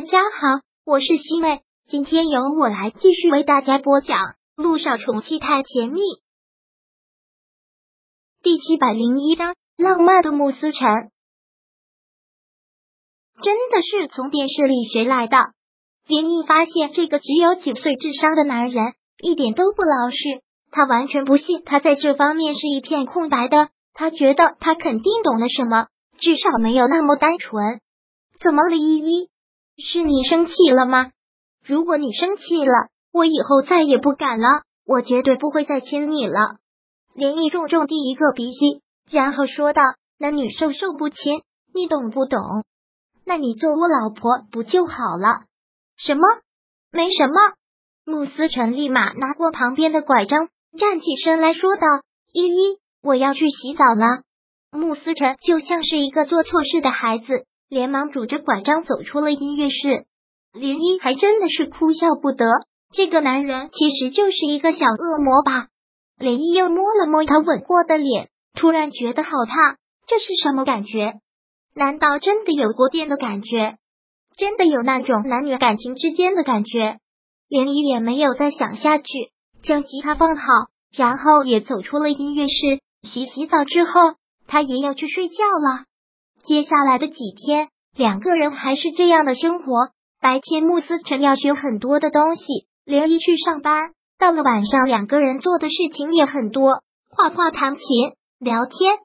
大家好，我是西妹，今天由我来继续为大家播讲《路上宠妻太甜蜜》第七百零一章：浪漫的慕思辰。真的是从电视里学来的。林毅发现这个只有九岁智商的男人一点都不老实，他完全不信他在这方面是一片空白的。他觉得他肯定懂了什么，至少没有那么单纯。怎么了，依依？是你生气了吗？如果你生气了，我以后再也不敢了，我绝对不会再亲你了。林毅重重递一个鼻息，然后说道：“男女授受不亲，你懂不懂？那你做我老婆不就好了？”什么？没什么。慕思辰立马拿过旁边的拐杖，站起身来说道：“依依，我要去洗澡了。”慕思辰就像是一个做错事的孩子。连忙拄着拐杖走出了音乐室，林一还真的是哭笑不得。这个男人其实就是一个小恶魔吧？林一又摸了摸他吻过的脸，突然觉得好烫，这是什么感觉？难道真的有过电的感觉？真的有那种男女感情之间的感觉？林一也没有再想下去，将吉他放好，然后也走出了音乐室。洗洗澡之后，他也要去睡觉了。接下来的几天，两个人还是这样的生活。白天，慕斯辰要学很多的东西，连一去上班。到了晚上，两个人做的事情也很多，画画、弹琴、聊天。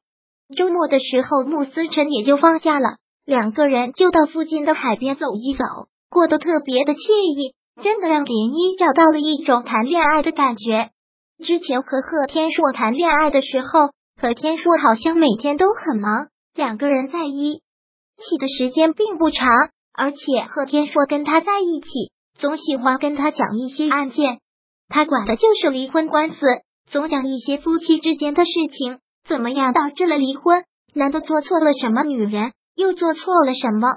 周末的时候，慕斯辰也就放假了，两个人就到附近的海边走一走，过得特别的惬意，真的让林一找到了一种谈恋爱的感觉。之前和贺天硕谈恋爱的时候，贺天硕好像每天都很忙。两个人在一起的时间并不长，而且贺天硕跟他在一起，总喜欢跟他讲一些案件，他管的就是离婚官司，总讲一些夫妻之间的事情，怎么样导致了离婚？难道做错了什么？女人又做错了什么？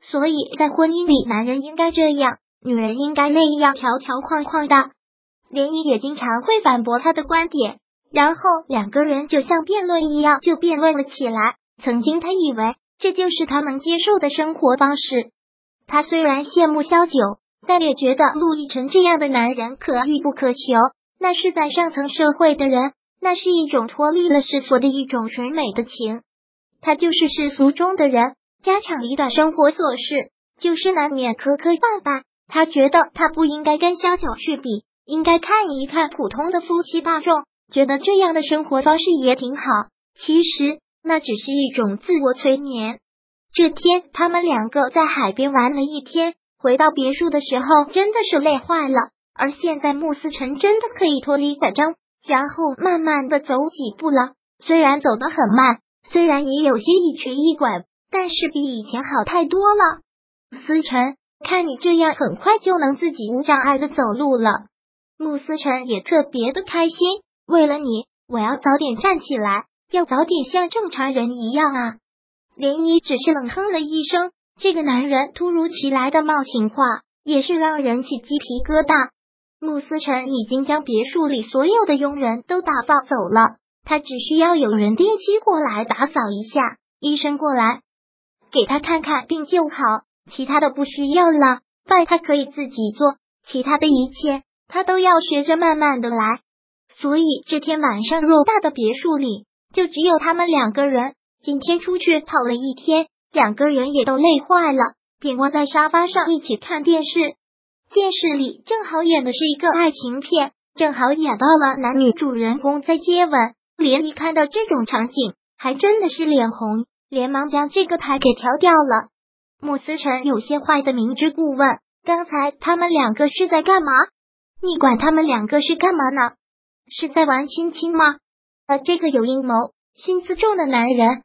所以在婚姻里，男人应该这样，女人应该那样，条条框框的。连依也经常会反驳他的观点，然后两个人就像辩论一样，就辩论了起来。曾经，他以为这就是他能接受的生活方式。他虽然羡慕萧九，但也觉得陆亦辰这样的男人可遇不可求。那是在上层社会的人，那是一种脱离了世俗的一种纯美的情。他就是世俗中的人，家长里短生活琐事，就是难免磕磕绊绊。他觉得他不应该跟萧九去比，应该看一看普通的夫妻大众，觉得这样的生活方式也挺好。其实。那只是一种自我催眠。这天，他们两个在海边玩了一天，回到别墅的时候，真的是累坏了。而现在，慕斯辰真的可以脱离拐杖，然后慢慢的走几步了。虽然走得很慢，虽然也有些一瘸一拐，但是比以前好太多了。思辰，看你这样，很快就能自己无障碍的走路了。慕思辰也特别的开心。为了你，我要早点站起来。要早点像正常人一样啊！涟漪只是冷哼了一声，这个男人突如其来的冒险话也是让人起鸡皮疙瘩。穆思辰已经将别墅里所有的佣人都打发走了，他只需要有人定期过来打扫一下，医生过来给他看看病就好，其他的不需要了。饭他可以自己做，其他的一切他都要学着慢慢的来。所以这天晚上，偌大的别墅里。就只有他们两个人。今天出去跑了一天，两个人也都累坏了，便窝在沙发上一起看电视。电视里正好演的是一个爱情片，正好演到了男女主人公在接吻。连一看到这种场景，还真的是脸红，连忙将这个台给调掉了。穆思辰有些坏的明知故问：“刚才他们两个是在干嘛？你管他们两个是干嘛呢？是在玩亲亲吗？”呃，这个有阴谋、心思重的男人，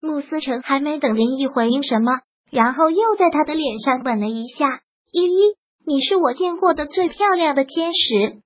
穆思成还没等林毅回应什么，然后又在他的脸上吻了一下。依依，你是我见过的最漂亮的天使。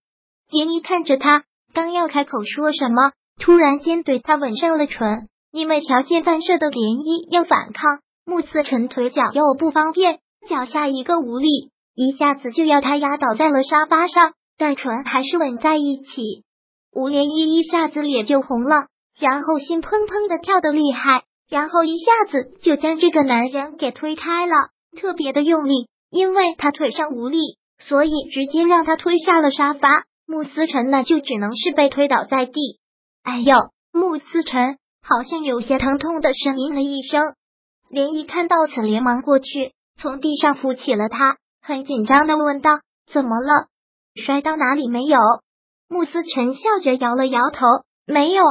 林毅看着他，刚要开口说什么，突然间对他吻上了唇。因为条件反射的涟漪要反抗，穆思成腿脚又不方便，脚下一个无力，一下子就要他压倒在了沙发上，但唇还是吻在一起。吴涟漪一下子脸就红了，然后心砰砰的跳得厉害，然后一下子就将这个男人给推开了，特别的用力，因为他腿上无力，所以直接让他推下了沙发。穆思成那就只能是被推倒在地。哎呦！穆思成好像有些疼痛的呻吟了一声。连一看到此，连忙过去，从地上扶起了他，很紧张的问道：“怎么了？摔到哪里没有？”穆思辰笑着摇了摇头：“没有。”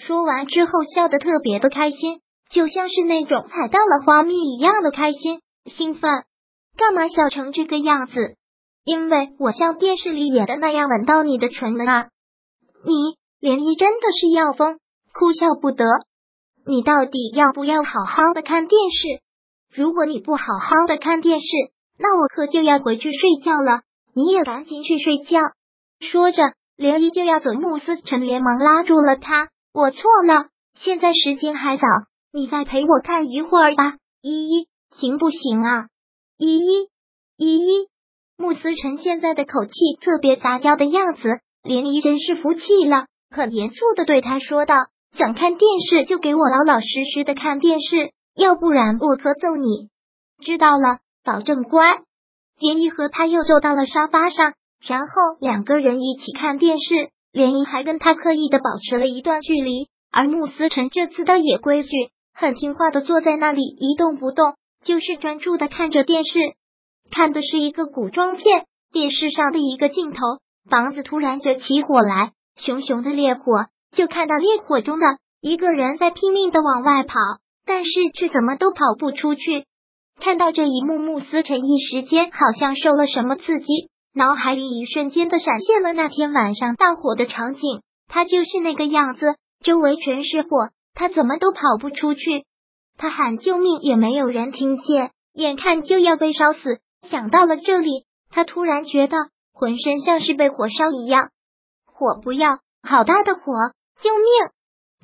说完之后，笑得特别的开心，就像是那种踩到了花蜜一样的开心兴奋。干嘛笑成这个样子？因为我像电视里演的那样吻到你的唇了啊！你莲漪真的是要疯，哭笑不得。你到底要不要好好的看电视？如果你不好好的看电视，那我可就要回去睡觉了。你也赶紧去睡觉。说着，连漪就要走，慕思辰连忙拉住了他。我错了，现在时间还早，你再陪我看一会儿吧。依依，行不行啊？依依，依依。穆思成现在的口气特别撒娇的样子，连依真是服气了，很严肃的对他说道：“想看电视就给我老老实实的看电视，要不然我可揍你。”知道了，保证乖。连依和他又坐到了沙发上，然后两个人一起看电视。连依还跟他刻意的保持了一段距离，而穆思成这次倒也规矩，很听话的坐在那里一动不动，就是专注的看着电视。看的是一个古装片，电视上的一个镜头，房子突然就起火来，熊熊的烈火，就看到烈火中的一个人在拼命的往外跑，但是却怎么都跑不出去。看到这一幕，穆思成一时间好像受了什么刺激，脑海里一瞬间的闪现了那天晚上大火的场景，他就是那个样子，周围全是火，他怎么都跑不出去，他喊救命也没有人听见，眼看就要被烧死。想到了这里，他突然觉得浑身像是被火烧一样。火不要，好大的火！救命！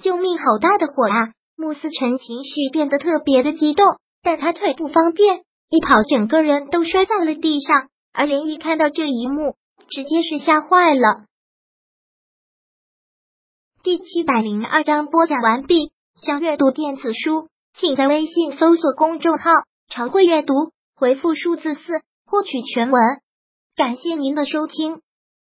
救命！好大的火啊！穆思辰情绪变得特别的激动，但他腿不方便，一跑整个人都摔在了地上。而林毅看到这一幕，直接是吓坏了。第七百零二章播讲完毕。想阅读电子书，请在微信搜索公众号“常会阅读”。回复数字四获取全文，感谢您的收听。